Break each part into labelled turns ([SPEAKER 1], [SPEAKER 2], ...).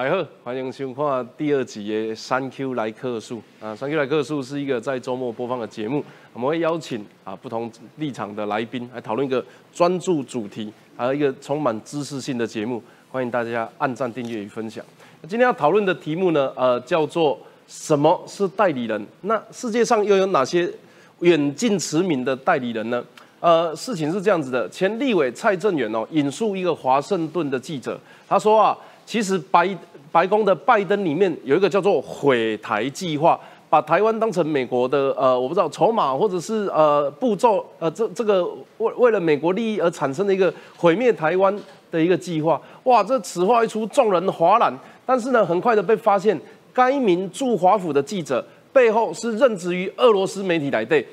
[SPEAKER 1] 大家好，欢迎收看第二集的《三 Q 来客数》啊，《三 Q 来客数》是一个在周末播放的节目，我们会邀请啊不同立场的来宾来讨论一个专注主题，还有一个充满知识性的节目，欢迎大家按赞、订阅与分享。今天要讨论的题目呢，呃，叫做什么是代理人？那世界上又有哪些远近驰名的代理人呢？呃，事情是这样子的，前立委蔡正元哦，引述一个华盛顿的记者，他说啊。其实白白宫的拜登里面有一个叫做毁台计划，把台湾当成美国的呃，我不知道筹码或者是呃步骤呃，这这个为为了美国利益而产生的一个毁灭台湾的一个计划。哇，这此话一出，众人哗然。但是呢，很快的被发现，该名驻华府的记者背后是任职于俄罗斯媒体来对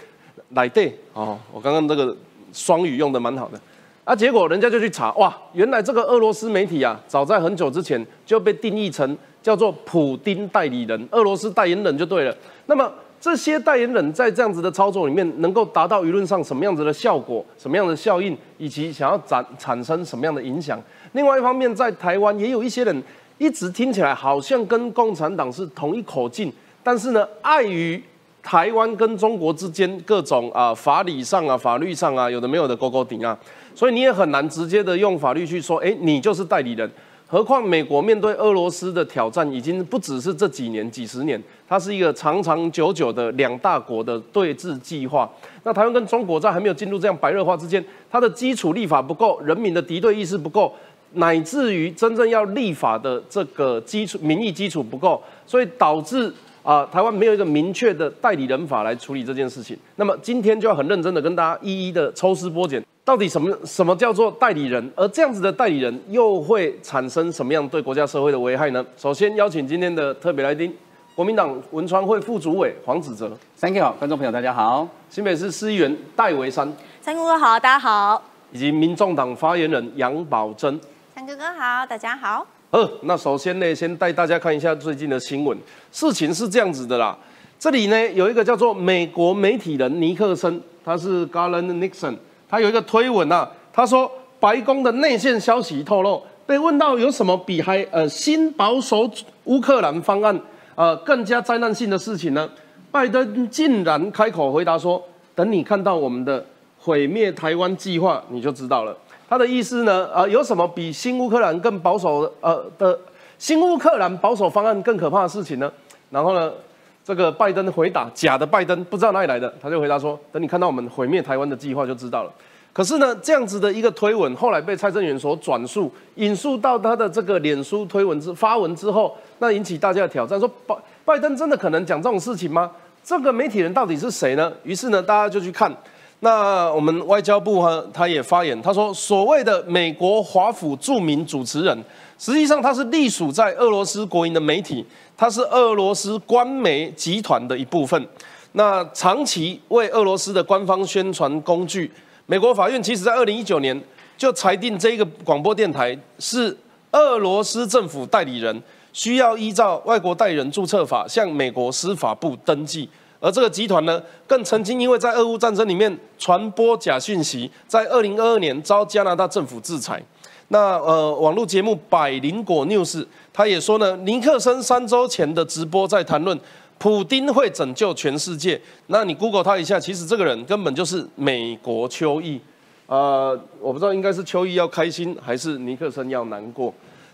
[SPEAKER 1] 来对哦，我刚刚这个双语用的蛮好的。啊，结果人家就去查，哇，原来这个俄罗斯媒体啊，早在很久之前就被定义成叫做普丁代理人、俄罗斯代言人就对了。那么这些代言人在这样子的操作里面，能够达到舆论上什么样子的效果、什么样的效应，以及想要产产生什么样的影响？另外一方面，在台湾也有一些人一直听起来好像跟共产党是同一口径，但是呢，碍于台湾跟中国之间各种啊法理上啊、法律上啊有的没有的勾勾顶啊。所以你也很难直接的用法律去说，哎，你就是代理人。何况美国面对俄罗斯的挑战，已经不只是这几年、几十年，它是一个长长久久的两大国的对峙计划。那台湾跟中国在还没有进入这样白热化之间，它的基础立法不够，人民的敌对意识不够，乃至于真正要立法的这个基础民意基础不够，所以导致啊，台湾没有一个明确的代理人法来处理这件事情。那么今天就要很认真的跟大家一一的抽丝剥茧。到底什么什么叫做代理人？而这样子的代理人又会产生什么样对国家社会的危害呢？首先邀请今天的特别来宾，国民党文传会副主委黄子哲。
[SPEAKER 2] Thank you，观众朋友大家好。
[SPEAKER 1] 新北市市议员戴维山。
[SPEAKER 3] 三哥哥好，大家好。
[SPEAKER 1] 以及民众党发言人杨宝珍。
[SPEAKER 3] 三哥哥好，大家好。
[SPEAKER 1] 呃，那首先呢，先带大家看一下最近的新闻。事情是这样子的啦，这里呢有一个叫做美国媒体人尼克森，他是 Garland Nixon。他有一个推文呐，他说白宫的内线消息透露，被问到有什么比还呃新保守乌克兰方案呃更加灾难性的事情呢？拜登竟然开口回答说：“等你看到我们的毁灭台湾计划，你就知道了。”他的意思呢，呃，有什么比新乌克兰更保守呃的新乌克兰保守方案更可怕的事情呢？然后呢，这个拜登回答假的拜登不知道哪里来的，他就回答说：“等你看到我们毁灭台湾的计划，就知道了。”可是呢，这样子的一个推文，后来被蔡正元所转述、引述到他的这个脸书推文之发文之后，那引起大家的挑战，说拜拜登真的可能讲这种事情吗？这个媒体人到底是谁呢？于是呢，大家就去看。那我们外交部哈，他也发言，他说所谓的美国华府著名主持人，实际上它是隶属在俄罗斯国营的媒体，它是俄罗斯官媒集团的一部分，那长期为俄罗斯的官方宣传工具。美国法院其实在二零一九年就裁定这个广播电台是俄罗斯政府代理人，需要依照外国代理人注册法向美国司法部登记。而这个集团呢，更曾经因为在俄乌战争里面传播假讯息，在二零二二年遭加拿大政府制裁。那呃，网络节目百灵果 news 他也说呢，尼克森三周前的直播在谈论。普丁会拯救全世界？那你 Google 他一下，其实这个人根本就是美国邱毅。呃，我不知道应该是邱毅要开心，还是尼克森要难过。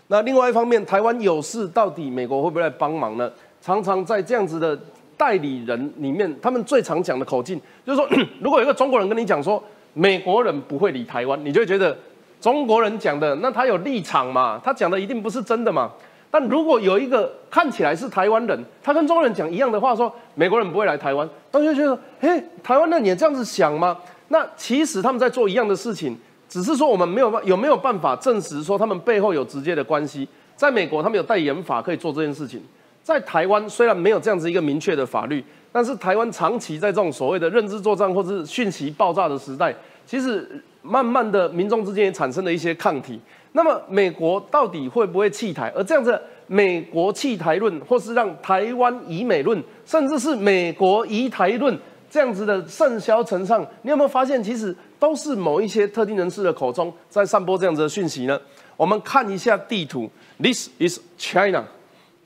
[SPEAKER 1] 那另外一方面，台湾有事，到底美国会不会来帮忙呢？常常在这样子的代理人里面，他们最常讲的口径就是说，如果有一个中国人跟你讲说，美国人不会理台湾，你就会觉得中国人讲的那他有立场嘛？他讲的一定不是真的嘛？但如果有一个看起来是台湾人，他跟中国人讲一样的话，说美国人不会来台湾，大家就觉得，嘿，台湾人也这样子想吗？那其实他们在做一样的事情，只是说我们没有办有没有办法证实说他们背后有直接的关系。在美国，他们有代言法可以做这件事情；在台湾，虽然没有这样子一个明确的法律，但是台湾长期在这种所谓的认知作战或者是讯息爆炸的时代，其实慢慢的民众之间也产生了一些抗体。那么美国到底会不会弃台？而这样子，美国弃台论，或是让台湾以美论，甚至是美国移台论，这样子的甚嚣尘上，你有没有发现，其实都是某一些特定人士的口中在散播这样子的讯息呢？我们看一下地图，This is China，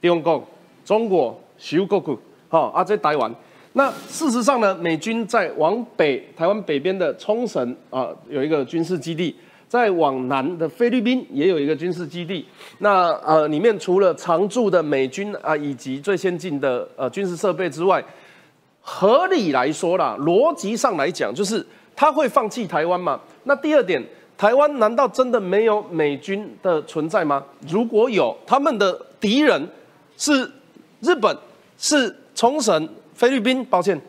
[SPEAKER 1] 中国，中国，小国国，好啊，在台湾。那事实上呢，美军在往北台湾北边的冲绳啊有一个军事基地，在往南的菲律宾也有一个军事基地。那呃里面除了常驻的美军啊以及最先进的呃军事设备之外，合理来说啦，逻辑上来讲，就是他会放弃台湾吗？那第二点，台湾难道真的没有美军的存在吗？如果有，他们的敌人是日本，是冲绳。菲律宾，抱歉，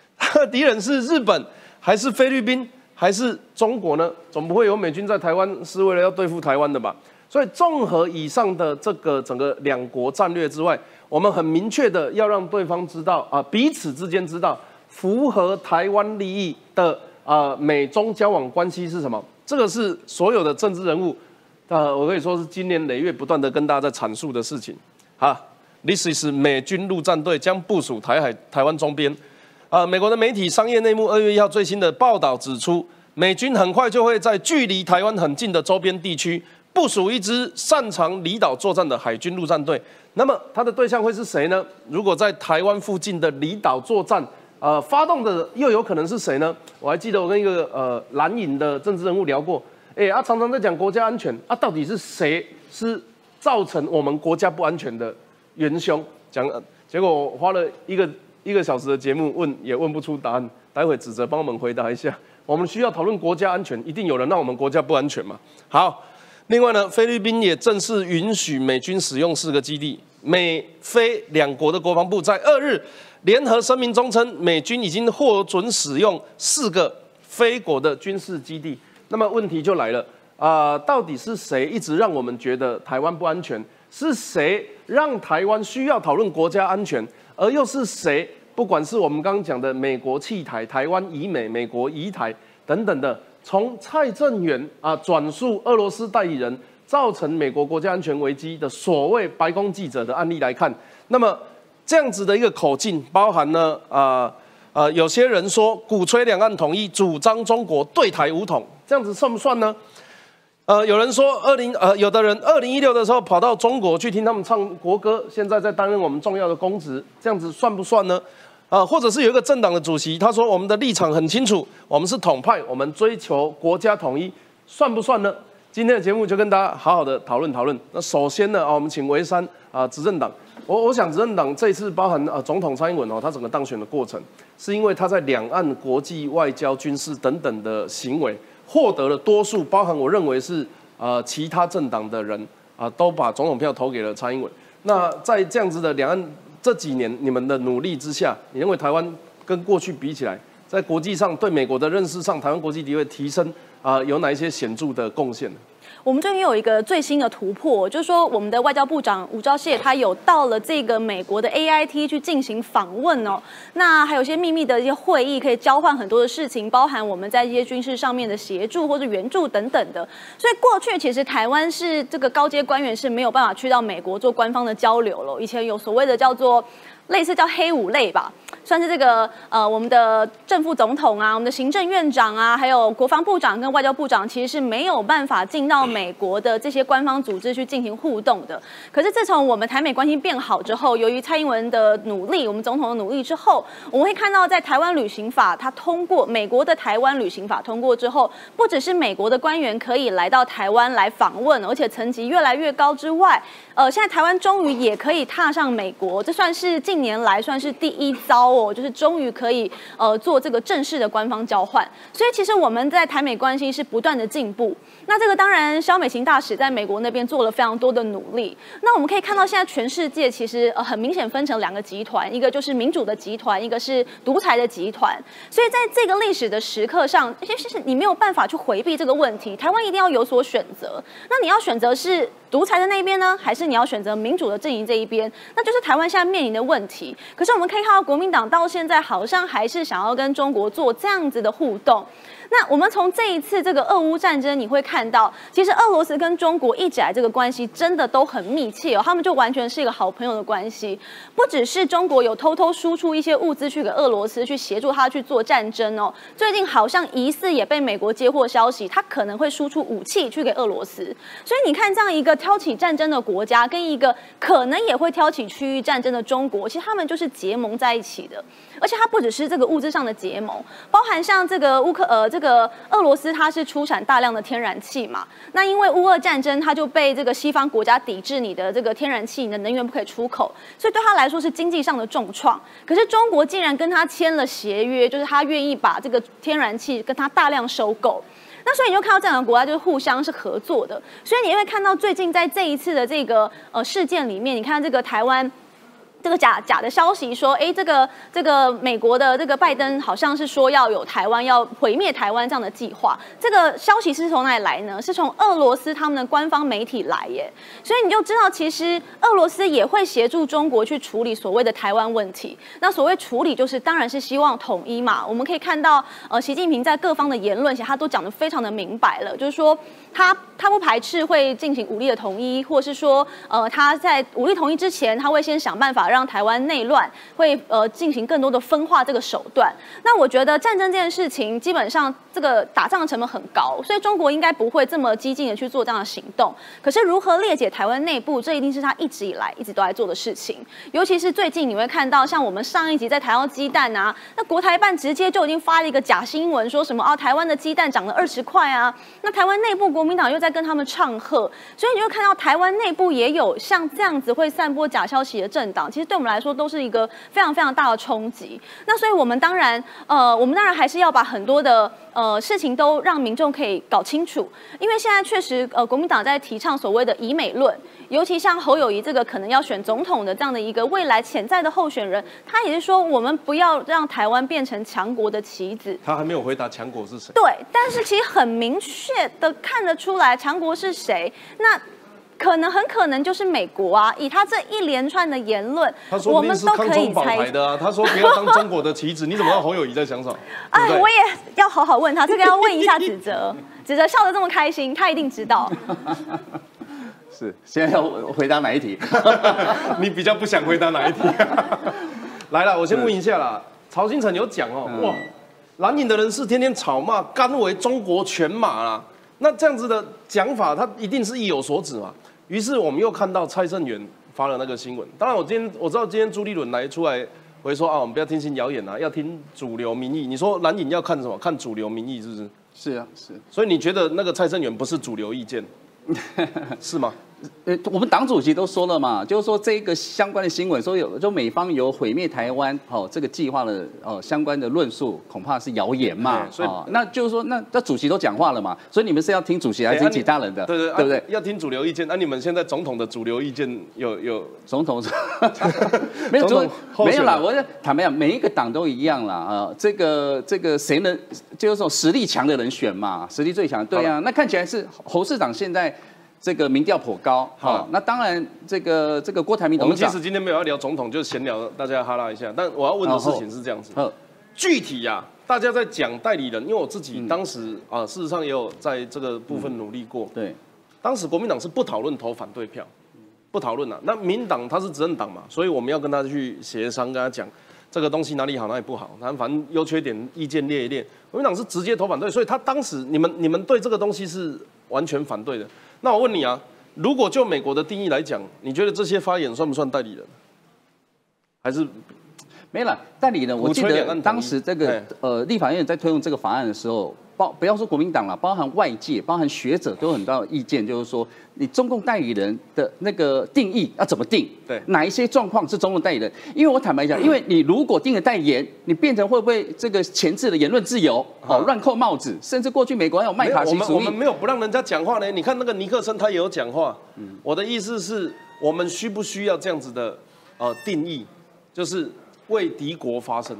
[SPEAKER 1] 敌人是日本还是菲律宾还是中国呢？总不会有美军在台湾是为了要对付台湾的吧？所以综合以上的这个整个两国战略之外，我们很明确的要让对方知道啊，彼此之间知道符合台湾利益的啊美中交往关系是什么？这个是所有的政治人物，呃，我可以说是今年累月不断的跟大家在阐述的事情，哈。This is 美军陆战队将部署台海台湾周边。啊，美国的媒体《商业内幕》二月一号最新的报道指出，美军很快就会在距离台湾很近的周边地区部署一支擅长离岛作战的海军陆战队。那么，它的对象会是谁呢？如果在台湾附近的离岛作战，呃，发动的又有可能是谁呢？我还记得我跟一个呃蓝营的政治人物聊过，哎，他常常在讲国家安全，啊，到底是谁是造成我们国家不安全的？元凶讲，结果我花了一个一个小时的节目问也问不出答案，待会指责帮我们回答一下。我们需要讨论国家安全，一定有人让我们国家不安全嘛？好，另外呢，菲律宾也正式允许美军使用四个基地。美菲两国的国防部在二日联合声明中称，美军已经获准使用四个菲国的军事基地。那么问题就来了啊，到底是谁一直让我们觉得台湾不安全？是谁让台湾需要讨论国家安全，而又是谁？不管是我们刚刚讲的美国弃台、台湾移美、美国移台等等的，从蔡正元啊转述俄罗斯代理人造成美国国家安全危机的所谓白宫记者的案例来看，那么这样子的一个口径，包含呢啊啊，有些人说鼓吹两岸统一，主张中国对台武统，这样子算不算呢？呃，有人说二零呃，有的人二零一六的时候跑到中国去听他们唱国歌，现在在担任我们重要的公职，这样子算不算呢？啊，或者是有一个政党的主席，他说我们的立场很清楚，我们是统派，我们追求国家统一，算不算呢？今天的节目就跟大家好好的讨论讨论。那首先呢，啊，我们请维山啊，执政党，我我想执政党这一次包含啊总统蔡英文哦，他整个当选的过程，是因为他在两岸国际外交、军事等等的行为。获得了多数，包含我认为是呃其他政党的人啊，都把总统票投给了蔡英文。那在这样子的两岸这几年你们的努力之下，你认为台湾跟过去比起来，在国际上对美国的认识上，台湾国际地位提升啊，有哪一些显著的贡献呢？
[SPEAKER 3] 我们最近有一个最新的突破，就是说我们的外交部长吴钊燮他有到了这个美国的 A I T 去进行访问哦。那还有一些秘密的一些会议，可以交换很多的事情，包含我们在一些军事上面的协助或者援助等等的。所以过去其实台湾是这个高阶官员是没有办法去到美国做官方的交流了。以前有所谓的叫做。类似叫黑五类吧，算是这个呃，我们的正副总统啊，我们的行政院长啊，还有国防部长跟外交部长，其实是没有办法进到美国的这些官方组织去进行互动的。可是自从我们台美关系变好之后，由于蔡英文的努力，我们总统的努力之后，我们会看到在台湾旅行法它通过，美国的台湾旅行法通过之后，不只是美国的官员可以来到台湾来访问，而且层级越来越高之外，呃，现在台湾终于也可以踏上美国，这算是进。年来算是第一遭哦，就是终于可以呃做这个正式的官方交换，所以其实我们在台美关系是不断的进步。那这个当然，肖美琴大使在美国那边做了非常多的努力。那我们可以看到，现在全世界其实呃很明显分成两个集团，一个就是民主的集团，一个是独裁的集团。所以在这个历史的时刻上，其实你没有办法去回避这个问题，台湾一定要有所选择。那你要选择是。独裁的那一边呢，还是你要选择民主的阵营这一边？那就是台湾现在面临的问题。可是我们可以看到，国民党到现在好像还是想要跟中国做这样子的互动。那我们从这一次这个俄乌战争，你会看到，其实俄罗斯跟中国一直来这个关系真的都很密切哦，他们就完全是一个好朋友的关系。不只是中国有偷偷输出一些物资去给俄罗斯，去协助他去做战争哦。最近好像疑似也被美国接获消息，他可能会输出武器去给俄罗斯。所以你看，这样一个挑起战争的国家，跟一个可能也会挑起区域战争的中国，其实他们就是结盟在一起的。而且它不只是这个物质上的结盟，包含像这个乌克呃这个俄罗斯，它是出产大量的天然气嘛。那因为乌俄战争，它就被这个西方国家抵制你的这个天然气，你的能源不可以出口，所以对他来说是经济上的重创。可是中国竟然跟他签了协约，就是他愿意把这个天然气跟他大量收购。那所以你就看到这两个国家就是互相是合作的。所以你会看到最近在这一次的这个呃事件里面，你看这个台湾。这个假假的消息说，哎，这个这个美国的这个拜登好像是说要有台湾要毁灭台湾这样的计划。这个消息是从哪里来呢？是从俄罗斯他们的官方媒体来耶。所以你就知道，其实俄罗斯也会协助中国去处理所谓的台湾问题。那所谓处理，就是当然是希望统一嘛。我们可以看到，呃，习近平在各方的言论，其实他都讲得非常的明白了，就是说。他他不排斥会进行武力的统一，或是说，呃，他在武力统一之前，他会先想办法让台湾内乱，会呃进行更多的分化这个手段。那我觉得战争这件事情，基本上这个打仗的成本很高，所以中国应该不会这么激进的去做这样的行动。可是如何裂解台湾内部，这一定是他一直以来一直都在做的事情。尤其是最近你会看到，像我们上一集在台湾鸡蛋啊，那国台办直接就已经发了一个假新闻，说什么啊台湾的鸡蛋涨了二十块啊，那台湾内部。国民党又在跟他们唱和，所以你就看到台湾内部也有像这样子会散播假消息的政党，其实对我们来说都是一个非常非常大的冲击。那所以我们当然，呃，我们当然还是要把很多的呃事情都让民众可以搞清楚，因为现在确实，呃，国民党在提倡所谓的以美论。尤其像侯友谊这个可能要选总统的这样的一个未来潜在的候选人，他也是说我们不要让台湾变成强国的棋子。
[SPEAKER 1] 他还没有回答强国是谁。
[SPEAKER 3] 对，但是其实很明确的看得出来强国是谁。那可能很可能就是美国啊！以他这一连串的言论，
[SPEAKER 1] 我们都可以猜的啊。他说不要当中国的棋子，你怎么知道侯友谊在想什么？哎，
[SPEAKER 3] 我也要好好问他，这个要问一下子哲。子哲笑得这么开心，他一定知道。
[SPEAKER 2] 是，现在要回答哪一题？
[SPEAKER 1] 你比较不想回答哪一题？来了，我先问一下啦。曹新成有讲哦，哇，蓝营的人士天天吵骂，甘为中国犬马啦。那这样子的讲法，他一定是意有所指嘛？于是我们又看到蔡正元发了那个新闻。当然，我今天我知道今天朱立伦来出来回说啊，我们不要听信谣言啊，要听主流民意。你说蓝影要看什么？看主流民意是不是？
[SPEAKER 2] 是啊，是。
[SPEAKER 1] 所以你觉得那个蔡正元不是主流意见，是吗？
[SPEAKER 2] 呃，我们党主席都说了嘛，就是说这个相关的新闻，说有就美方有毁灭台湾哦这个计划的哦相关的论述，恐怕是谣言嘛。所以那就是说，那那主席都讲话了嘛，所以你们是要听主席还是听其他人的？
[SPEAKER 1] 对对
[SPEAKER 2] 对不对？
[SPEAKER 1] 要听主流意见。那你们现在总统的主流意见有 有
[SPEAKER 2] 总统？没有总没有啦。我坦白讲，每一个党都一样啦啊。这个这个谁能就是说实力强的人选嘛？实力最强，对啊。那看起来是侯市长现在。这个民调颇高，好，那当然，这个这个郭台铭董
[SPEAKER 1] 事长，我们其实今天没有要聊总统，就闲聊，大家哈拉一下。但我要问的事情是这样子，具体呀，大家在讲代理人，因为我自己当时啊，事实上也有在这个部分努力过。
[SPEAKER 2] 对，
[SPEAKER 1] 当时国民党是不讨论投反对票，不讨论了。那民党他是执政党嘛，所以我们要跟他去协商，跟他讲这个东西哪里好，哪里不好，反正优缺点意见列一列。国民党是直接投反对，所以他当时你们你们对这个东西是完全反对的。那我问你啊，如果就美国的定义来讲，你觉得这些发言算不算代理人？还是
[SPEAKER 2] 没了代理人？我记得当时这个呃立法院在推动这个法案的时候。包不要说国民党了，包含外界、包含学者都有很大的意见，就是说你中共代理人的那个定义要怎么定？
[SPEAKER 1] 对，
[SPEAKER 2] 哪一些状况是中共代理人？因为我坦白讲，因为你如果定了代言，你变成会不会这个前置的言论自由？哦，乱扣帽子，甚至过去美国还有麦卡锡主义。
[SPEAKER 1] 我们没有不让人家讲话呢。你看那个尼克森他也有讲话。嗯，我的意思是我们需不需要这样子的呃定义，就是为敌国发声？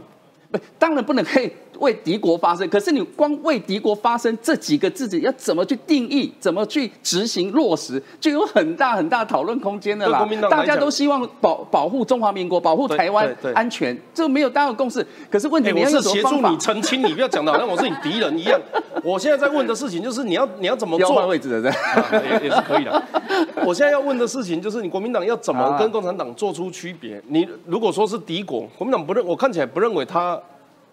[SPEAKER 2] 不，当然不能可以为敌国发声，可是你光为敌国发声这几个字，要怎么去定义，怎么去执行落实，就有很大很大讨论空间的啦。大家都希望保保护中华民国，保护台湾安全，这没有大家共识。可是问题，
[SPEAKER 1] 我是协助你 澄清，你不要讲的好像我是你敌人一样。我现在在问的事情就是你要 你要怎么做？
[SPEAKER 2] 位置的
[SPEAKER 1] 也也是可以的。我现在要问的事情就是你国民党要怎么跟共产党做出区别？你如果说是敌国，国民党不认，我看起来不认为他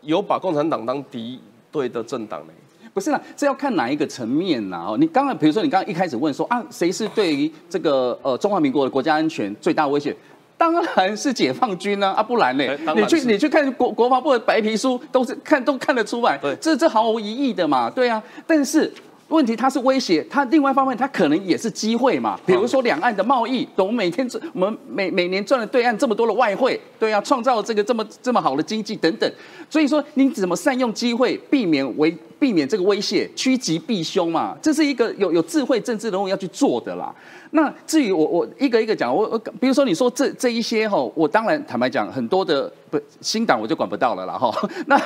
[SPEAKER 1] 有把共产党当敌对的政党呢。
[SPEAKER 2] 不是啦，这要看哪一个层面啦？哦，你刚刚比如说你刚刚一开始问说啊，谁是对于这个呃中华民国的国家安全最大威胁？当然是解放军呢，啊不然呢？你去你去看国国防部的白皮书，都是看都看得出来，这这毫无疑义的嘛，对啊。但是问题它是威胁，它另外一方面它可能也是机会嘛。比如说两岸的贸易，我们每天赚我们每每年赚了对岸这么多的外汇，对啊，创造这个这么这么好的经济等等。所以说你怎么善用机会，避免为避免这个威胁，趋吉避凶嘛，这是一个有有智慧政治人物要去做的啦。那至于我我一个一个讲，我我比如说你说这这一些哈，我当然坦白讲，很多的不新党我就管不到了啦哈。那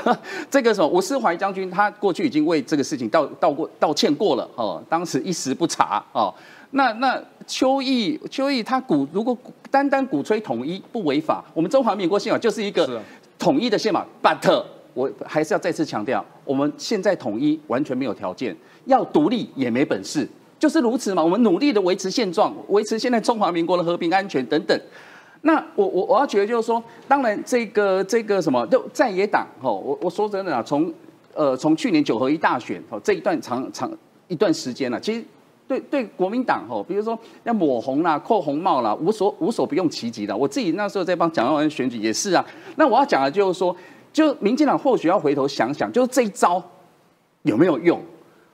[SPEAKER 2] 这个什么吴思怀将军，他过去已经为这个事情道道过道歉过了哦，当时一时不察哦。那那邱毅邱毅他鼓如果单单鼓吹统一不违法，我们中华民国宪法就是一个统一的宪法，but 我还是要再次强调，我们现在统一完全没有条件，要独立也没本事。就是如此嘛，我们努力的维持现状，维持现在中华民国的和平安全等等。那我我我要觉得就是说，当然这个这个什么，就在野党吼，我我说真的啊，从呃从去年九合一大选哦这一段长长一段时间了，其实对对国民党吼，比如说要抹红啦、扣红帽啦，无所无所不用其极的。我自己那时候在帮蒋万安选举也是啊。那我要讲的就是说，就民进党或许要回头想想，就是这一招有没有用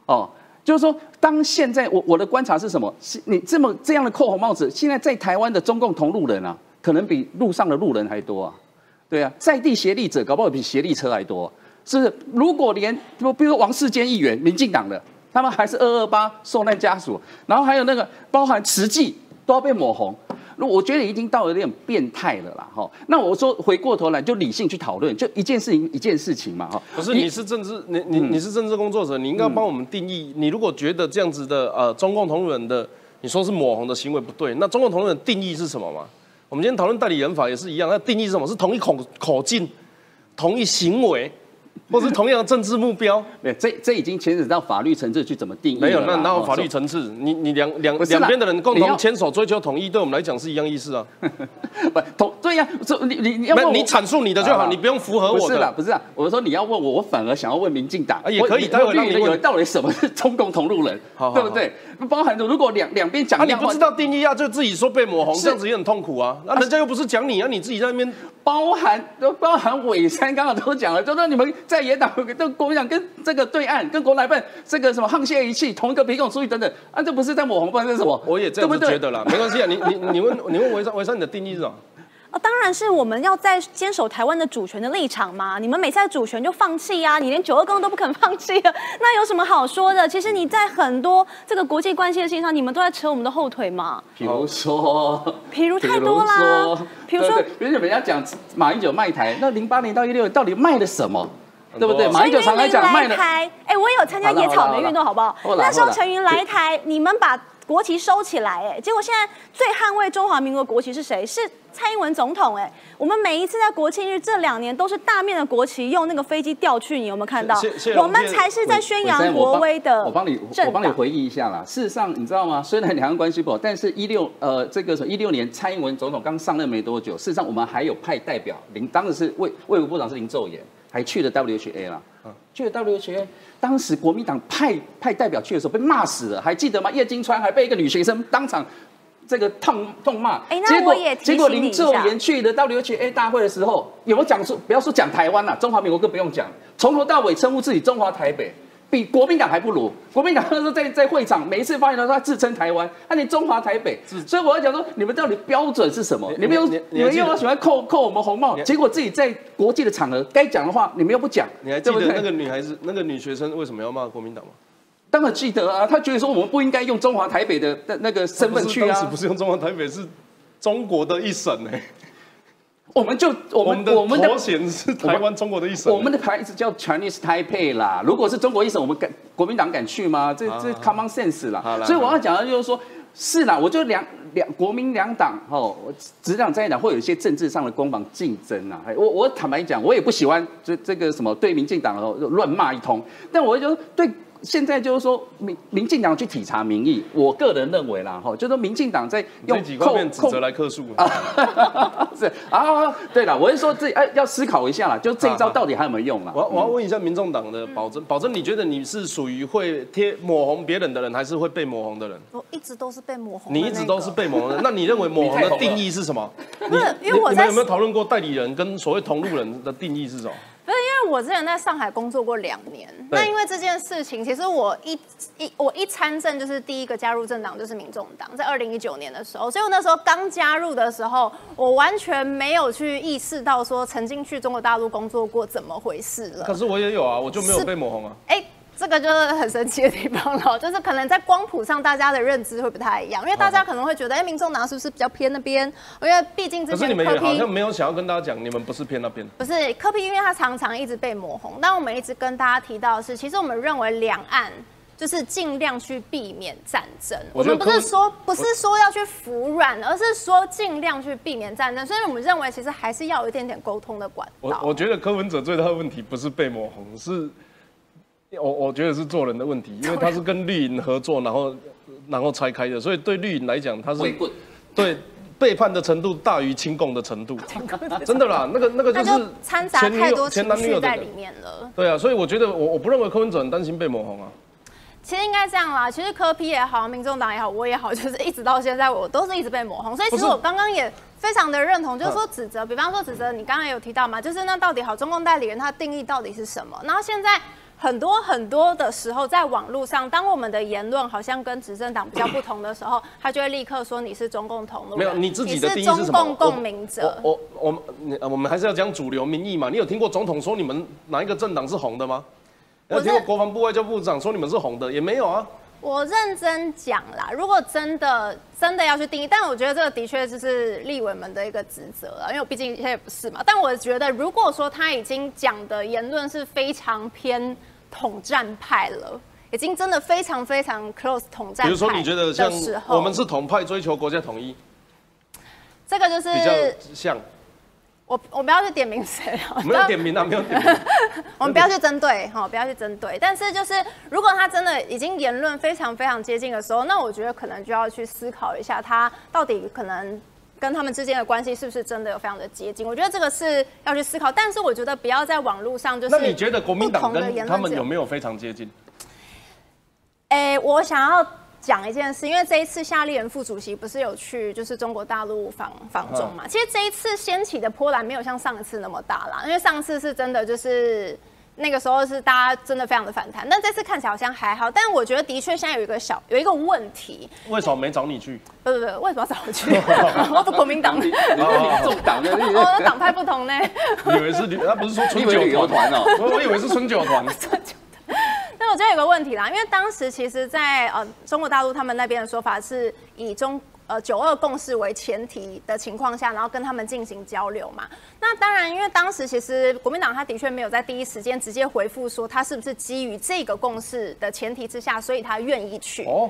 [SPEAKER 2] 哦。就是说，当现在我我的观察是什么？是你这么这样的扣红帽子，现在在台湾的中共同路人啊，可能比路上的路人还多啊。对啊，在地协力者搞不好比协力车还多，是不是？如果连比如说王世坚议员、民进党的，他们还是二二八受难家属，然后还有那个包含慈济都要被抹红。那我觉得已经到了有点变态了啦，哈。那我说回过头来就理性去讨论，就一件事情一件事情嘛，哈。
[SPEAKER 1] 不是，你是政治，你你你是政治工作者，你应该帮我们定义。你如果觉得这样子的呃中共同路人的，你说是抹红的行为不对，那中共同路人定义是什么嘛？我们今天讨论代理人法也是一样，那定义是什么？是同一口口径，同一行为。或是同样的政治目标，
[SPEAKER 2] 没有，这这已经牵扯到法律层次去怎么定义
[SPEAKER 1] 没有，那哪有法律层次？你你两两两边的人共同牵手追求统一，对我们来讲是一样意思啊。
[SPEAKER 2] 不同对呀，这你你你要
[SPEAKER 1] 你阐述你的就好，你不用符合我的。
[SPEAKER 2] 不是啦，不是啊，我说你要问我，我反而想要问民进党，
[SPEAKER 1] 也可以。待会让你问
[SPEAKER 2] 到底什么是中共同路人，对不对？包含着如果两两边讲，
[SPEAKER 1] 你不知道定义啊，就自己说被抹红，这样子也很痛苦啊。那人家又不是讲你啊，你自己在那边
[SPEAKER 2] 包含都包含尾山，刚刚都讲了，就说你们在野党跟。国民党跟这个对岸跟国台办这个什么沆瀣一气，同一个鼻孔出去等等，啊，这不是在抹红，不然是什么？
[SPEAKER 1] 我也这样子觉得啦，没关系啊。你你你问你问维山维山，你的定义是什么？
[SPEAKER 3] 当然是我们要在坚守台湾的主权的立场嘛。你们每次在主权就放弃呀，你连九二共都不肯放弃啊，那有什么好说的？其实你在很多这个国际关系的事情上，你们都在扯我们的后腿嘛。
[SPEAKER 2] 比如说，
[SPEAKER 3] 比如太多啦。比如说，
[SPEAKER 2] 比如人家讲马英九卖台，那零八年到一六年到底卖了什么？对不对？马英九常来讲卖
[SPEAKER 3] 台，哎，我有参加野草莓运动，好不好？那时候陈云来台，你们把国旗收起来，哎，结果现在最捍卫中华民国国旗是谁？是蔡英文总统，哎，我们每一次在国庆日这两年都是大面的国旗，用那个飞机调去，你有没有看到？我们才是在宣扬国威的。
[SPEAKER 2] 我帮你，我帮你回忆一下啦。事实上，你知道吗？虽然两岸关系不好，但是一六呃，这个一六年蔡英文总统刚上任没多久，事实上我们还有派代表，林当时是卫卫务部长是林奏言。还去了 WHA 啦，去了 WHA，当时国民党派派代表去的时候被骂死了，还记得吗？叶金川还被一个女学生当场这个痛痛骂。
[SPEAKER 3] 哎，那我也
[SPEAKER 2] 结果林志言去的 WHA 大会的时候，有没有讲说不要说讲台湾了，中华民国更不用讲，从头到尾称呼自己中华台北。比国民党还不如，国民党那时候在在会场每一次发言的时候，他自称台湾，他连中华台北，所以我要讲说，你们到底标准是什么？你们又你们又要喜欢扣扣我们红帽，结果自己在国际的场合该讲的话，你们又不讲。
[SPEAKER 1] 你还记得那个女孩子、那个女学生为什么要骂国民党吗？
[SPEAKER 2] 当然记得啊，他觉得说我们不应该用中华台北的那个身份去
[SPEAKER 1] 啊。当时不是用中华台北，是中国的一省呢。
[SPEAKER 2] 我们就
[SPEAKER 1] 我们的头衔是台湾中国的一省，
[SPEAKER 2] 我们的牌子叫 Chinese Taipei 啦。如果是中国一省，我们敢国民党敢去吗？这这 common sense 啦。所以我要讲的就是说，是啦，我就两两国民两党哦，执党在党会有一些政治上的攻防竞争啊。我我坦白讲，我也不喜欢这这个什么对民进党哦乱骂一通，但我就对。现在就是说，民民进党去体察民意，我个人认为啦，哈，就说民进党在
[SPEAKER 1] 用几方面指责来克诉啊，
[SPEAKER 2] 是啊，对了，我是说这哎要思考一下啦，就这一招到底还有没有用啊？
[SPEAKER 1] 我我要问一下民众党的保证，保证你觉得你是属于会贴抹红别人的人，还是会被抹红的人？
[SPEAKER 4] 我一直都是被抹红，
[SPEAKER 1] 你一直都是被抹红的，那你认为抹红的 定义是什么？
[SPEAKER 4] 不是，因为我
[SPEAKER 1] 你们有没有讨论过代理人跟所谓同路人的定义是什么？
[SPEAKER 4] 我之前在上海工作过两年，那因为这件事情，其实我一一我一参政就是第一个加入政党就是民众党，在二零一九年的时候，所以我那时候刚加入的时候，我完全没有去意识到说曾经去中国大陆工作过怎么回事了。
[SPEAKER 1] 可是我也有啊，我就没有被抹红啊。哎。
[SPEAKER 4] 这个就是很神奇的地方了，就是可能在光谱上大家的认知会不太一样，因为大家可能会觉得，哎，民众党是不是比较偏那边？因为毕竟这些
[SPEAKER 1] 柯 P 好像没有想要跟大家讲，你们不是偏那边。
[SPEAKER 4] 不是柯批因为他常常一直被抹红。但我们一直跟大家提到的是，其实我们认为两岸就是尽量去避免战争。我们不是说不是说要去服软，而是说尽量去避免战争。所以我们认为，其实还是要有一点点沟通的管道。
[SPEAKER 1] 我我觉得柯文哲最大的问题不是被抹红，是。我我觉得是做人的问题，因为他是跟绿营合作，然后然后拆开的，所以对绿营来讲，他是对背叛的程度大于亲共的程度，真的啦，那个那个就是
[SPEAKER 4] 掺杂太多情绪在里面了。
[SPEAKER 1] 对啊，所以我觉得我我不认为柯文哲很担心被抹红啊。
[SPEAKER 4] 其实应该这样啦，其实柯批也好，民众党也好，我也好，就是一直到现在我都是一直被抹红，所以其实我刚刚也非常的认同，就是说指责，比方说指责你刚刚有提到嘛，就是那到底好中共代理人他定义到底是什么？然后现在。很多很多的时候，在网络上，当我们的言论好像跟执政党比较不同的时候，他就会立刻说你是中共同路。
[SPEAKER 1] 没有，你自己的定义是什么？
[SPEAKER 4] 中共共鸣者。
[SPEAKER 1] 我我们我们还是要讲主流民意嘛。你有听过总统说你们哪一个政党是红的吗？有听过国防部外交部长说你们是红的？也没有啊。
[SPEAKER 4] 我认真讲啦，如果真的真的要去定义，但我觉得这个的确就是立委们的一个职责了，因为我毕竟现在也不是嘛。但我觉得，如果说他已经讲的言论是非常偏统战派了，已经真的非常非常 close 统战。
[SPEAKER 1] 比如说，你觉得像我们是统派，追求国家统一，
[SPEAKER 4] 这个就是
[SPEAKER 1] 比较像。
[SPEAKER 4] 我我不要去点名谁
[SPEAKER 1] 了？没有点名啊，没有点名。
[SPEAKER 4] 我们不要去针对哈，不要去针对。但是就是，如果他真的已经言论非常非常接近的时候，那我觉得可能就要去思考一下，他到底可能跟他们之间的关系是不是真的有非常的接近？我觉得这个是要去思考。但是我觉得不要在网络上就是。
[SPEAKER 1] 那你觉得国民党跟他们有没有非常接近？
[SPEAKER 4] 哎，我想要。讲一件事，因为这一次夏立人副主席不是有去就是中国大陆访访中嘛？其实这一次掀起的波澜没有像上一次那么大啦，因为上次是真的就是那个时候是大家真的非常的反弹，但这次看起来好像还好。但我觉得的确现在有一个小有一个问题，
[SPEAKER 1] 为什么没找你去？
[SPEAKER 4] 不不不，为什么要找我去？我是国民党，
[SPEAKER 2] 你是民众党的，
[SPEAKER 4] 我党派不同呢。
[SPEAKER 1] 以为是他不是说春酒团哦？我以为是春酒团。
[SPEAKER 4] 那我这有个问题啦，因为当时其实，在呃中国大陆他们那边的说法是以中呃九二共识为前提的情况下，然后跟他们进行交流嘛。那当然，因为当时其实国民党他的确没有在第一时间直接回复说他是不是基于这个共识的前提之下，所以他愿意去。哦，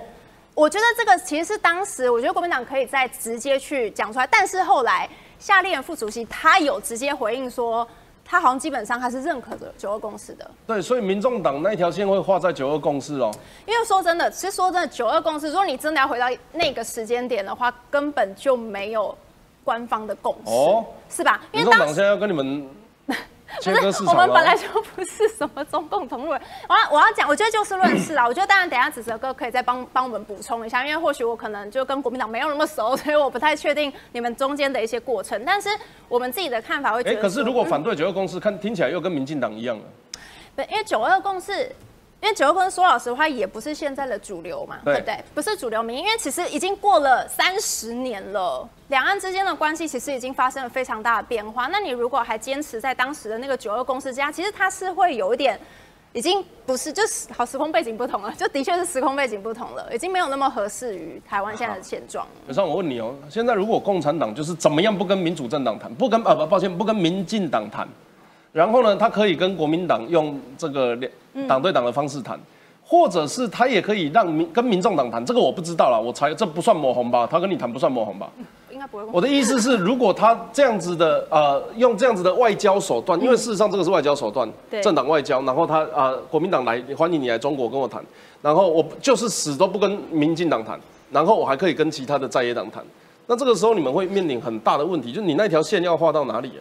[SPEAKER 4] 我觉得这个其实是当时我觉得国民党可以再直接去讲出来，但是后来夏立言副主席他有直接回应说。他好像基本上他是认可的九二共识的，
[SPEAKER 1] 对，所以民众党那条线会画在九二共识哦。
[SPEAKER 4] 因为说真的，其实说真的，九二共识，如果你真的要回到那个时间点的话，根本就没有官方的共识，哦，是吧？
[SPEAKER 1] 因为民众党现在要跟你们。
[SPEAKER 4] 不是，我们本来就不是什么中共同路人。我要我要讲，我觉得就事论事啦。我觉得当然，等下子哲哥可以再帮帮我们补充一下，因为或许我可能就跟国民党没有那么熟，所以我不太确定你们中间的一些过程。但是我们自己的看法会觉得，
[SPEAKER 1] 可是如果反对九二共识，看听起来又跟民进党一样了。
[SPEAKER 4] 不，因为九二共识。因为九二共识说老实话也不是现在的主流嘛，对不对？不是主流民，因为其实已经过了三十年了，两岸之间的关系其实已经发生了非常大的变化。那你如果还坚持在当时的那个九二共识之下，其实它是会有一点已经不是，就是好时空背景不同了，就的确是时空背景不同了，已经没有那么合适于台湾现在的现状。
[SPEAKER 1] 有上我问你哦，现在如果共产党就是怎么样不跟民主政党谈，不跟啊不抱歉不跟民进党谈，然后呢，他可以跟国民党用这个党对党的方式谈，或者是他也可以让民跟民众党谈，这个我不知道了，我猜这不算抹红吧？他跟你谈不算抹红吧？
[SPEAKER 4] 应该不会。
[SPEAKER 1] 我的意思是，如果他这样子的呃，用这样子的外交手段，因为事实上这个是外交手段，政党外交，然后他啊，国民党来欢迎你来中国跟我谈，然后我就是死都不跟民进党谈，然后我还可以跟其他的在野党谈，那这个时候你们会面临很大的问题，就是你那条线要画到哪里？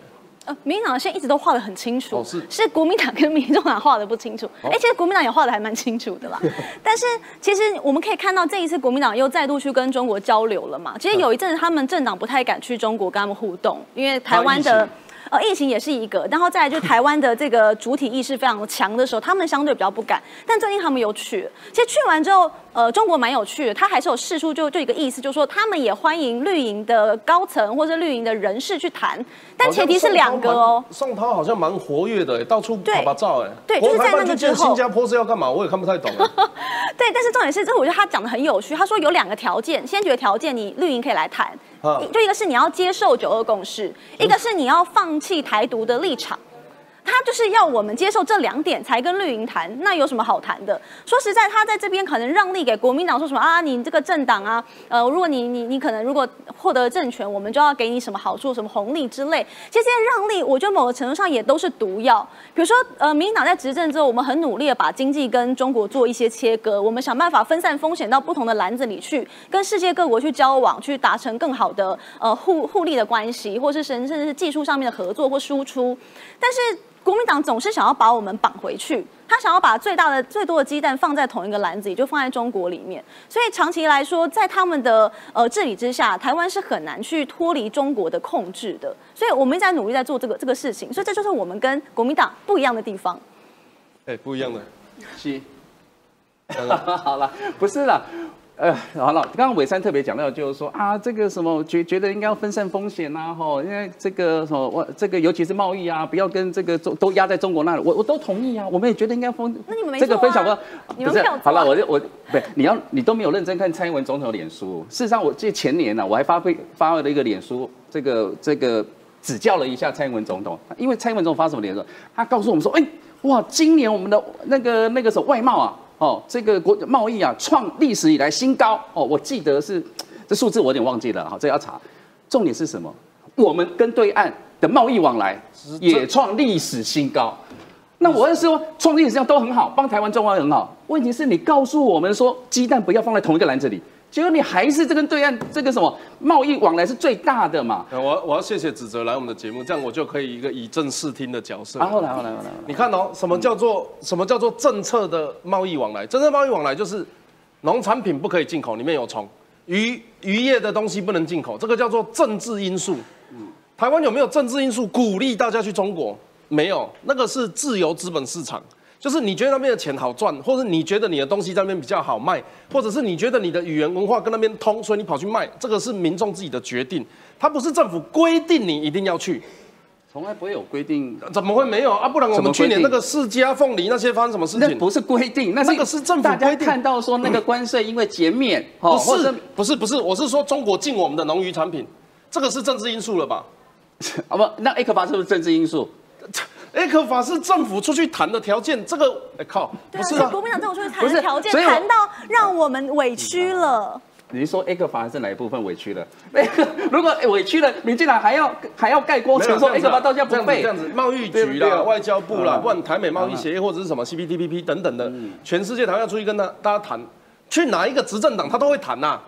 [SPEAKER 3] 呃，民进党现在一直都画的很清楚，是是国民党跟民众党画的不清楚。哎，其实国民党也画的还蛮清楚的啦。但是其实我们可以看到，这一次国民党又再度去跟中国交流了嘛。其实有一阵子他们政党不太敢去中国跟他们互动，因为台湾的。呃，疫情也是一个，然后再来就是台湾的这个主体意识非常强的时候，他们相对比较不敢。但最近他们有去，其实去完之后，呃，中国蛮有趣的，他还是有示出就就一个意思，就是说他们也欢迎绿营的高层或者绿营的人士去谈，但前提是两个哦。
[SPEAKER 1] 宋涛好像蛮活跃的，到处拍拍照，哎，
[SPEAKER 3] 对，就是在那个之后。
[SPEAKER 1] 新加坡是要干嘛？我也看不太懂。
[SPEAKER 3] 对，但是重点是，这我觉得他讲的很有趣。他说有两个条件，先决条件，你绿营可以来谈。就一个是你要接受九二共识，一个是你要放弃台独的立场。他就是要我们接受这两点才跟绿营谈，那有什么好谈的？说实在，他在这边可能让利给国民党，说什么啊？你这个政党啊，呃，如果你你你可能如果获得政权，我们就要给你什么好处、什么红利之类。其实这些让利，我觉得某个程度上也都是毒药。比如说，呃，民进党在执政之后，我们很努力的把经济跟中国做一些切割，我们想办法分散风险到不同的篮子里去，跟世界各国去交往，去达成更好的呃互互利的关系，或是甚至是技术上面的合作或输出，但是。国民党总是想要把我们绑回去，他想要把最大的、最多的鸡蛋放在同一个篮子里，就放在中国里面。所以长期来说，在他们的呃治理之下，台湾是很难去脱离中国的控制的。所以我们一直在努力在做这个这个事情。所以这就是我们跟国民党不一样的地方。
[SPEAKER 1] 哎，不一样的，
[SPEAKER 2] 七。好了，不是了。呃，好了，刚刚伟山特别讲到，就是说啊，这个什么觉觉得应该要分散风险呐，吼，因为这个什么我这个尤其是贸易啊，不要跟这个中都压在中国那里，我我都同意啊，我们也觉得应该分。
[SPEAKER 3] 那你们没
[SPEAKER 2] 这个分享过？
[SPEAKER 3] 不是，
[SPEAKER 2] 好了，我就我不，你要你都没有认真看蔡英文总统的脸书。事实上，我记得前年呢，我还发挥发了一个脸书，这个这个指教了一下蔡英文总统，因为蔡英文总统发什么脸书？他告诉我们说，哎，哇，今年我们的那个那个什么外贸啊。哦，这个国贸易啊，创历史以来新高哦，我记得是这数字我有点忘记了哈，这要查。重点是什么？我们跟对岸的贸易往来也创历史新高。那我是说，创历史上都很好，帮台湾中华很好。问题是你告诉我们说，鸡蛋不要放在同一个篮子里。结果你还是这跟对岸这个什么贸易往来是最大的嘛？
[SPEAKER 1] 我我要谢谢指责来我们的节目，这样我就可以一个以正视听的角色。
[SPEAKER 2] 然后来，后来，后来，
[SPEAKER 1] 你看哦，什么叫做什么叫做政策的贸易往来？政策贸易往来就是农产品不可以进口，里面有虫；渔渔业的东西不能进口，这个叫做政治因素。嗯，台湾有没有政治因素鼓励大家去中国？没有，那个是自由资本市场。就是你觉得那边的钱好赚，或者你觉得你的东西在那边比较好卖，或者是你觉得你的语言文化跟那边通，所以你跑去卖，这个是民众自己的决定，它不是政府规定你一定要去，
[SPEAKER 2] 从来不会有规定，
[SPEAKER 1] 怎么会没有啊？不然我们去年那个世家凤梨那些发生什么事情？
[SPEAKER 2] 那不是规定，那那
[SPEAKER 1] 个是政府规定。
[SPEAKER 2] 看到说那个关税因为减免，
[SPEAKER 1] 不是不是不是，我是说中国进我们的农渔产品，这个是政治因素了吧？
[SPEAKER 2] 啊不，那 A 克法是不是政治因素
[SPEAKER 1] ？A 克法是政府出去谈的条件，这个哎靠，
[SPEAKER 3] 不是国民党政府出去谈的条件，谈到让我们委屈了。
[SPEAKER 2] 你说 A 克法是哪一部分委屈了？那个如果委屈了，民进党还要还要盖锅承受 A 克法到现在不
[SPEAKER 1] 背这样子，贸易局啦、外交部啦，不管台美贸易协议或者是什么 CPTPP 等等的，全世界台湾要出去跟他大家谈，去哪一个执政党他都会谈呐。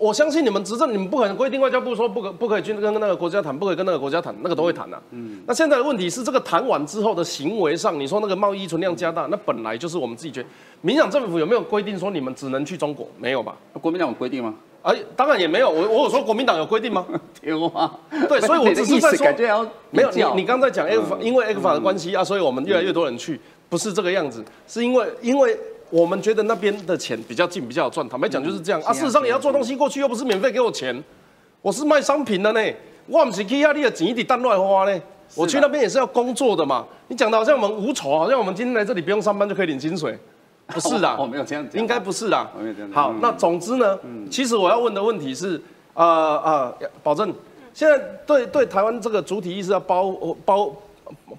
[SPEAKER 1] 我相信你们执政，你们不可能规定外交部说不可不可以去跟那个国家谈，不可以跟那个国家谈，那个都会谈呐。嗯，那现在的问题是，这个谈完之后的行为上，你说那个贸易存量加大，那本来就是我们自己觉得，民党政府有没有规定说你们只能去中国？没有吧？
[SPEAKER 2] 国民党有规定吗？
[SPEAKER 1] 哎，当然也没有。我我有说国民党有规定吗？
[SPEAKER 2] 有啊。
[SPEAKER 1] 对，所以我只是在说，没
[SPEAKER 2] 有
[SPEAKER 1] 你你刚才讲 F 法，因为 F 法的关系啊，所以我们越来越多人去，不是这个样子，是因为因为。我们觉得那边的钱比较近，比较好赚。坦白讲就是这样啊。事实上，你要做东西过去，又不是免费给我钱，我是卖商品的呢。我不是去压力的钱一直单乱花呢。我去那边也是要工作的嘛。你讲的好像我们无仇，好像我们今天来这里不用上班就可以领薪水，不是的，
[SPEAKER 2] 我没有这样讲，
[SPEAKER 1] 应该不是的。
[SPEAKER 2] 我没有这样。
[SPEAKER 1] 好，那总之呢，其实我要问的问题是，呃呃，保证现在对对台湾这个主体意识要包包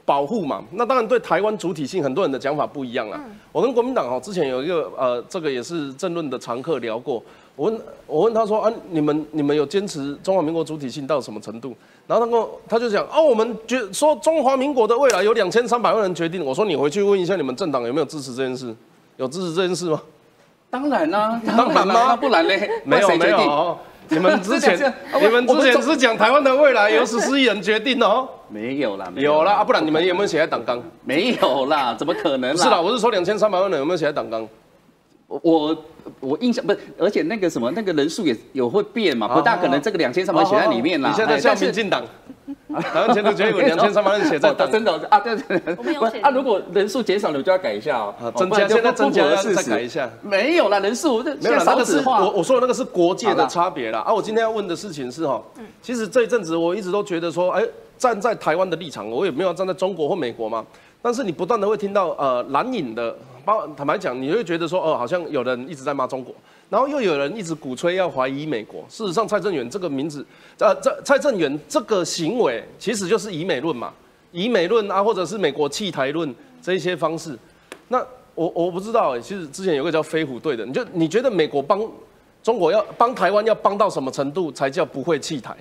[SPEAKER 1] 保护嘛？那当然对台湾主体性，很多人的讲法不一样了。我跟国民党哈之前有一个呃，这个也是政论的常客聊过。我问，我问他说啊，你们你们有坚持中华民国主体性到什么程度？然后他跟我他就讲哦，我们觉说中华民国的未来有两千三百万人决定。我说你回去问一下你们政党有没有支持这件事？有支持这件事吗？
[SPEAKER 2] 当然啦，
[SPEAKER 1] 当然吗？
[SPEAKER 2] 不然嘞，
[SPEAKER 1] 没有没有。你们之前 你们之前是讲台湾的未来由十四亿人决定哦？
[SPEAKER 2] 没有啦，
[SPEAKER 1] 有啦啊，不然你们有没有写在党纲？
[SPEAKER 2] 没有啦，怎么可能？
[SPEAKER 1] 是啦，我是说两千三百万人有没有写在党纲？
[SPEAKER 2] 我我印象不是，而且那个什么那个人数也有会变嘛，不大可能这个两千三百写在里面啦。
[SPEAKER 1] 你现在像民进党，台湾前途决议 两千三百人写在党，
[SPEAKER 2] 真的啊，对对对，啊，如果人数减少了，就要改一下哦，
[SPEAKER 1] 增加现在增加再改一下，
[SPEAKER 2] 没有啦，人数
[SPEAKER 1] 没有那个是我我说的那个是国界的差别啦。啊，我今天要问的事情是哈，其实这一阵子我一直都觉得说，哎，站在台湾的立场，我也没有站在中国或美国嘛，但是你不断的会听到呃蓝影的。包坦白讲，你会觉得说，哦，好像有人一直在骂中国，然后又有人一直鼓吹要怀疑美国。事实上，蔡正元这个名字，呃，这蔡正元这个行为，其实就是以美论嘛，以美论啊，或者是美国弃台论这一些方式。那我我不知道，其实之前有个叫飞虎队的，你就你觉得美国帮中国要帮台湾要帮到什么程度才叫不会弃台？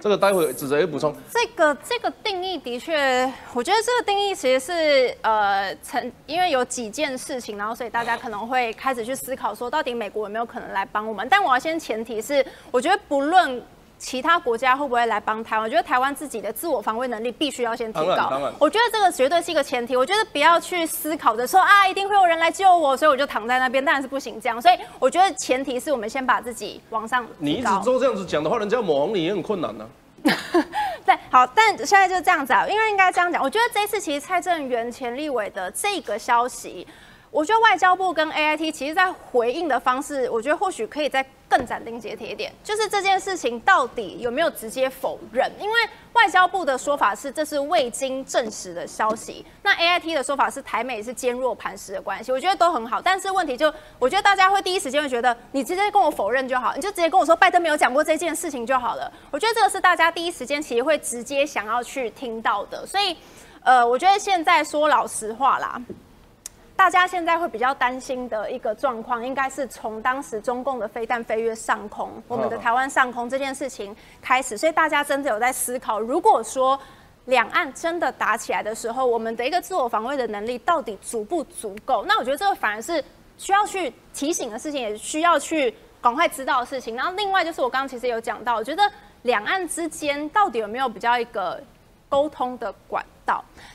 [SPEAKER 1] 这个待会子哲也补充。
[SPEAKER 4] 这个这个定义的确，我觉得这个定义其实是呃，曾因为有几件事情，然后所以大家可能会开始去思考说，到底美国有没有可能来帮我们？但我要先前提是，我觉得不论。其他国家会不会来帮台湾？我觉得台湾自己的自我防卫能力必须要先提高。我觉得这个绝对是一个前提。我觉得不要去思考着说啊，一定会有人来救我，所以我就躺在那边，当然是不行这样。所以我觉得前提是我们先把自己往上。
[SPEAKER 1] 你一直都这样子讲的话，人家抹红你也很困难呢。
[SPEAKER 4] 对，好，但现在就这样子啊，因为应该这样讲。我觉得这次其实蔡正元、钱立伟的这个消息。我觉得外交部跟 A I T 其实在回应的方式，我觉得或许可以再更斩钉截铁一点，就是这件事情到底有没有直接否认？因为外交部的说法是这是未经证实的消息，那 A I T 的说法是台美是坚若磐石的关系，我觉得都很好。但是问题就，我觉得大家会第一时间会觉得，你直接跟我否认就好，你就直接跟我说拜登没有讲过这件事情就好了。我觉得这个是大家第一时间其实会直接想要去听到的。所以，呃，我觉得现在说老实话啦。大家现在会比较担心的一个状况，应该是从当时中共的飞弹飞越上空，我们的台湾上空这件事情开始，所以大家真的有在思考，如果说两岸真的打起来的时候，我们的一个自我防卫的能力到底足不足够？那我觉得这个反而是需要去提醒的事情，也需要去赶快知道的事情。然后另外就是我刚刚其实有讲到，我觉得两岸之间到底有没有比较一个沟通的管？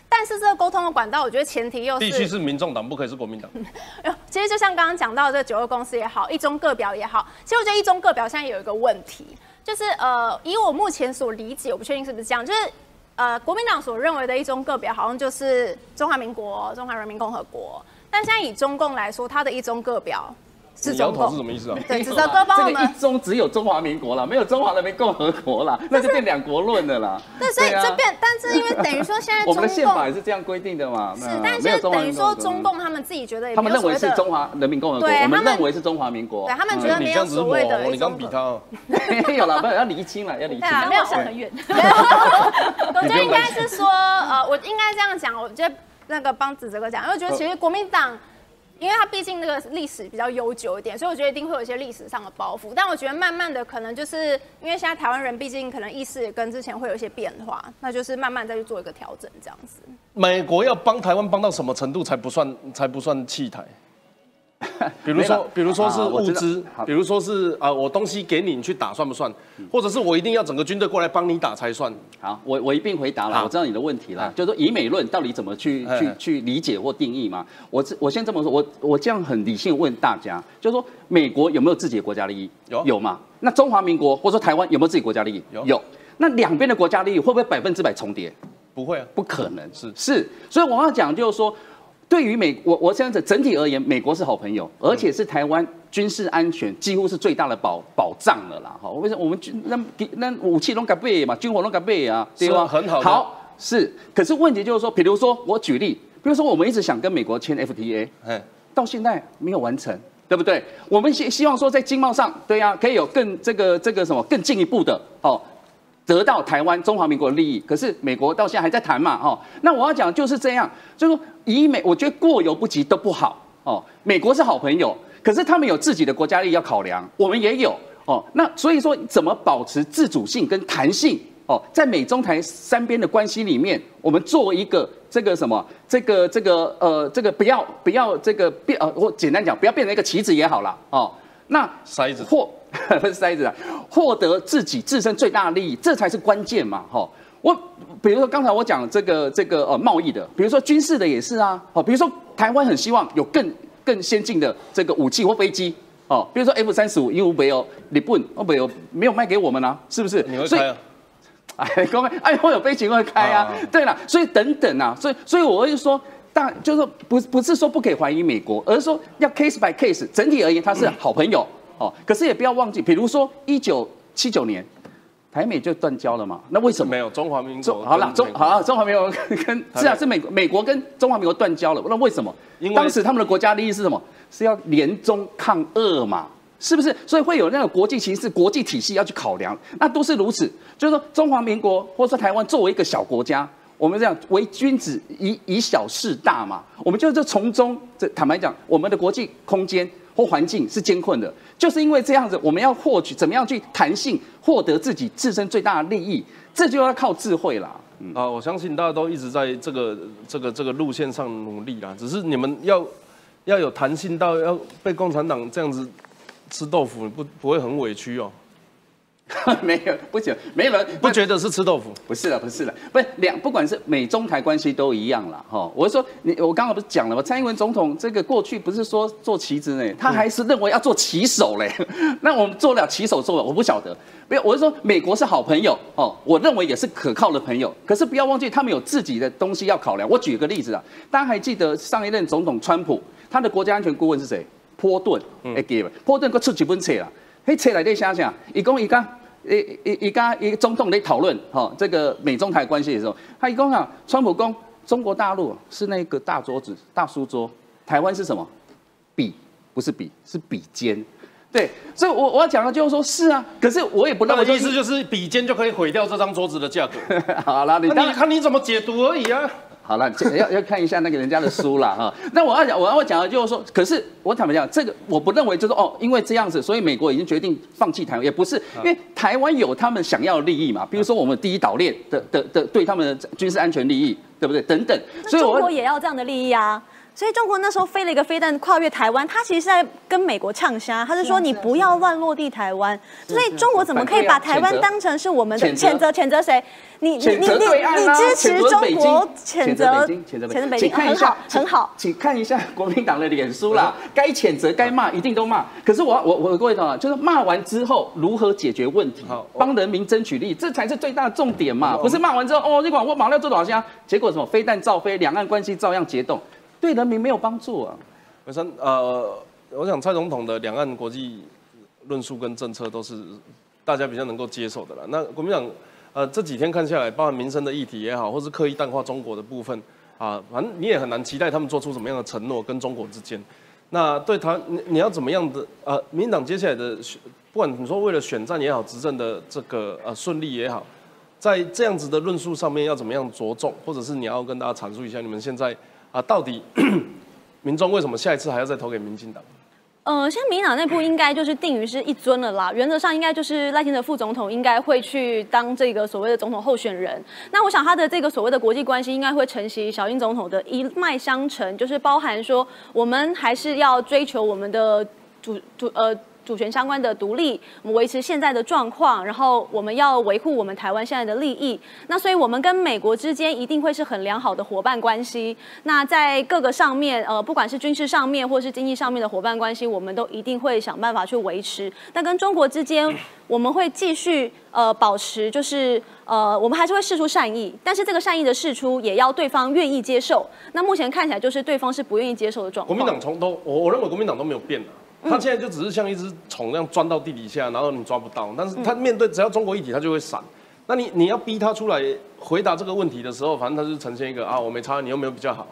[SPEAKER 4] 但是这个沟通的管道，我觉得前提又是
[SPEAKER 1] 必须是民众党，不可以是国民党。
[SPEAKER 4] 其实就像刚刚讲到这九个公司也好，一中各表也好，其实我觉得一中各表现在有一个问题，就是呃，以我目前所理解，我不确定是不是这样，就是呃，国民党所认为的一中各表好像就是中华民国、中华人民共和国，但现在以中共来说，它的一中各表。
[SPEAKER 1] 是摇头是什么意思啊？
[SPEAKER 4] 对，指责哥帮我们。
[SPEAKER 2] 这个一中只有中华民国了，没有中华人民共和国了，那就变两国论的啦。
[SPEAKER 4] 对，所以这变，但是因为等于说现在
[SPEAKER 2] 我们的宪法也是这样规定的嘛。
[SPEAKER 4] 是，但是等于说中共他们自己觉得，
[SPEAKER 2] 他们认为是中华人民共和国，我们认为是中华民国。
[SPEAKER 4] 对他们觉得没有所谓的。
[SPEAKER 1] 你刚比他。
[SPEAKER 2] 没有了，不要离清了，要离清。
[SPEAKER 3] 没有想很远。
[SPEAKER 4] 我觉得应该是说，呃，我应该这样讲，我觉得那个帮子哲哥讲，因为我觉得其实国民党。因为它毕竟那个历史比较悠久一点，所以我觉得一定会有一些历史上的包袱。但我觉得慢慢的，可能就是因为现在台湾人毕竟可能意识也跟之前会有一些变化，那就是慢慢再去做一个调整这样子。
[SPEAKER 1] 美国要帮台湾帮到什么程度才不算才不算弃台？比如说，比如说是物资，比如说是啊，我东西给你，你去打算不算？或者是我一定要整个军队过来帮你打才算？
[SPEAKER 2] 好，我我一并回答了，我知道你的问题了，就是说以美论到底怎么去去去理解或定义嘛？我我先这么说，我我这样很理性问大家，就是说美国有没有自己的国家利益？
[SPEAKER 1] 有
[SPEAKER 2] 有吗？那中华民国或者说台湾有没有自己国家利益？
[SPEAKER 1] 有
[SPEAKER 2] 有。那两边的国家利益会不会百分之百重叠？
[SPEAKER 1] 不会啊，
[SPEAKER 2] 不可能
[SPEAKER 1] 是
[SPEAKER 2] 是，所以我要讲就是说。对于美，我我这样子整体而言，美国是好朋友，而且是台湾军事安全几乎是最大的保保障了啦。哈，为什么我们军那那武器拢敢备嘛，军火拢敢备啊，
[SPEAKER 1] 对吧？很好。
[SPEAKER 2] 好，是，可是问题就是说，比如说我举例，比如说我们一直想跟美国签 FTA，哎，到现在没有完成，对不对？我们希希望说在经贸上，对呀，可以有更这个这个什么更进一步的哦，得到台湾中华民国的利益。可是美国到现在还在谈嘛，哦。那我要讲就是这样，就是说以美，我觉得过犹不及都不好哦。美国是好朋友，可是他们有自己的国家利益要考量，我们也有哦。那所以说，怎么保持自主性跟弹性？哦，在美中台三边的关系里面，我们做一个这个什么，这个这个呃，这个不要不要这个变呃，我简单讲，不要变成一个棋子也好了哦。那
[SPEAKER 1] 筛子
[SPEAKER 2] 获不是筛子啊，获得自己自身最大利益，这才是关键嘛。哈，我比如说刚才我讲这个这个呃贸易的，比如说军事的也是啊。哦，比如说台湾很希望有更更先进的这个武器或飞机哦，比如说 F 三十五，因为没有日本哦没有没有卖给我们啊，是不是？
[SPEAKER 1] 你会开啊？
[SPEAKER 2] 哎，各位，哎，我有飞行会开啊。对了，所以等等啊，所以所以我会说，大就是不不是说不可以怀疑美国，而是说要 case by case，整体而言，他是好朋友哦。可是也不要忘记，比如说一九七九年，台美就断交了嘛。那为什么
[SPEAKER 1] 没有中华民国？
[SPEAKER 2] 好了，中好中华民国跟是啊，是美美国跟中华民国断交了。那为什么？因为当时他们的国家利益是什么？是要联中抗俄嘛。是不是？所以会有那个国际形势、国际体系要去考量，那都是如此。就是说，中华民国或者说台湾作为一个小国家，我们这样为君子以以小事大嘛，我们就是从中这坦白讲，我们的国际空间或环境是艰困的，就是因为这样子，我们要获取怎么样去弹性获得自己自身最大的利益，这就要靠智慧啦。
[SPEAKER 1] 啊，我相信大家都一直在这个这个这个路线上努力啦，只是你们要要有弹性到要被共产党这样子。吃豆腐不不会很委屈哦？
[SPEAKER 2] 没有，不行，没有人
[SPEAKER 1] 不觉得是吃豆腐？
[SPEAKER 2] 不是了，不是了，不是两，不管是美中台关系都一样了哈。我是说，你我刚刚不是讲了吗？蔡英文总统这个过去不是说做棋子呢，他还是认为要做棋手嘞。那我们做了棋手做了，我不晓得。没有，我是说美国是好朋友哦，我认为也是可靠的朋友。可是不要忘记，他们有自己的东西要考量。我举个例子啊，大家还记得上一任总统川普，他的国家安全顾问是谁？波顿，会记袂？波顿佫出几本册啦，迄册内底写啥？伊讲伊讲，伊伊伊讲伊总统咧讨论吼，这个美中台关系的时候，他伊讲啊，川普讲中国大陆是那个大桌子、大书桌，台湾是什么？笔，不是笔，是笔尖。对，所以我我要讲的就是说，是啊，可是我也不认为
[SPEAKER 1] 意思就是笔尖就可以毁掉这张桌子的价格。
[SPEAKER 2] 好了，你
[SPEAKER 1] 看你怎么解读而已啊。
[SPEAKER 2] 好了，要要看一下那个人家的书了哈。那我要讲，我要讲的就是说，可是我坦白讲，这个我不认为就是哦，因为这样子，所以美国已经决定放弃台湾，也不是，因为台湾有他们想要的利益嘛，比如说我们第一岛链的的的对他们的军事安全利益，对不对？等等，
[SPEAKER 3] 所以中国也要这样的利益啊。所以中国那时候飞了一个飞弹跨越台湾，他其实是在跟美国呛虾，他是说你不要乱落地台湾。所以中国怎么可以把台湾当成是我们的谴责？谴责谁？你你你你你支持中国谴责谴责北京？很好很好，
[SPEAKER 2] 请看一下国民党的脸书啦，该谴责该骂一定都骂。可是我我我各位同学，就是骂完之后如何解决问题，帮人民争取利益，这才是最大的重点嘛。不是骂完之后哦，你管我马上做多少箱，结果什么飞弹照飞，两岸关系照样结冻。对人民没有帮助啊！
[SPEAKER 1] 本身呃，我想蔡总统的两岸国际论述跟政策都是大家比较能够接受的了。那国民党呃这几天看下来，包含民生的议题也好，或是刻意淡化中国的部分啊，反正你也很难期待他们做出什么样的承诺跟中国之间。那对他，你你要怎么样的呃，民党接下来的不管你说为了选战也好，执政的这个呃顺利也好，在这样子的论述上面要怎么样着重，或者是你要跟大家阐述一下你们现在。啊，到底 民众为什么下一次还要再投给民进党？
[SPEAKER 3] 呃，现在民党内部应该就是定于是一尊了啦。原则上应该就是赖清德副总统应该会去当这个所谓的总统候选人。那我想他的这个所谓的国际关系应该会承袭小英总统的一脉相承，就是包含说我们还是要追求我们的主主呃。主权相关的独立，我们维持现在的状况，然后我们要维护我们台湾现在的利益。那所以，我们跟美国之间一定会是很良好的伙伴关系。那在各个上面，呃，不管是军事上面或是经济上面的伙伴关系，我们都一定会想办法去维持。那跟中国之间，我们会继续呃保持，就是呃，我们还是会试出善意，但是这个善意的试出也要对方愿意接受。那目前看起来就是对方是不愿意接受的状况。
[SPEAKER 1] 国民党从都，我我认为国民党都没有变的。他现在就只是像一只虫那样钻到地底下，然后你抓不到。但是他面对只要中国一体，他就会闪。那你你要逼他出来回答这个问题的时候，反正他就呈现一个啊，我没差，你又没有比较好？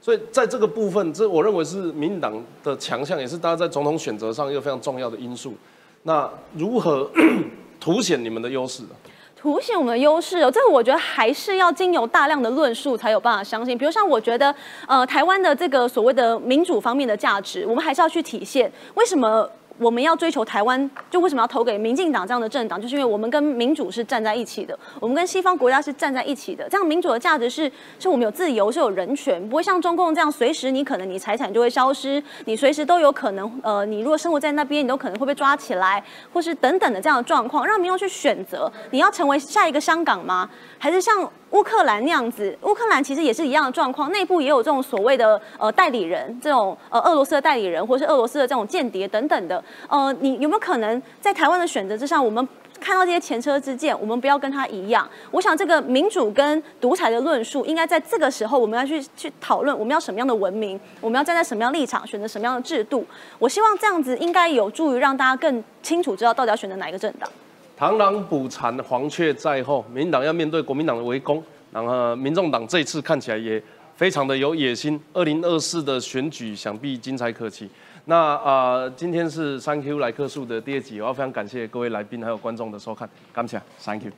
[SPEAKER 1] 所以在这个部分，这我认为是民进党的强项，也是大家在总统选择上一个非常重要的因素。那如何 凸显你们的优势？
[SPEAKER 3] 凸显我们的优势哦，这个我觉得还是要经由大量的论述才有办法相信。比如像我觉得，呃，台湾的这个所谓的民主方面的价值，我们还是要去体现。为什么？我们要追求台湾，就为什么要投给民进党这样的政党？就是因为我们跟民主是站在一起的，我们跟西方国家是站在一起的。这样民主的价值是，是我们有自由，是有人权，不会像中共这样，随时你可能你财产就会消失，你随时都有可能，呃，你如果生活在那边，你都可能会被抓起来，或是等等的这样的状况，让民众去选择，你要成为下一个香港吗？还是像？乌克兰那样子，乌克兰其实也是一样的状况，内部也有这种所谓的呃代理人，这种呃俄罗斯的代理人，或是俄罗斯的这种间谍等等的。呃，你有没有可能在台湾的选择之上，我们看到这些前车之鉴，我们不要跟他一样？我想这个民主跟独裁的论述，应该在这个时候我们要去去讨论，我们要什么样的文明，我们要站在什么样立场，选择什么样的制度。我希望这样子应该有助于让大家更清楚知道到底要选择哪一个政党。
[SPEAKER 1] 螳螂捕蝉，黄雀在后。民党要面对国民党的围攻，然后民众党这次看起来也非常的有野心。二零二四的选举想必精彩可期。那啊，今天是三 Q 来客数的第二集，我要非常感谢各位来宾还有观众的收看，感谢，Thank you。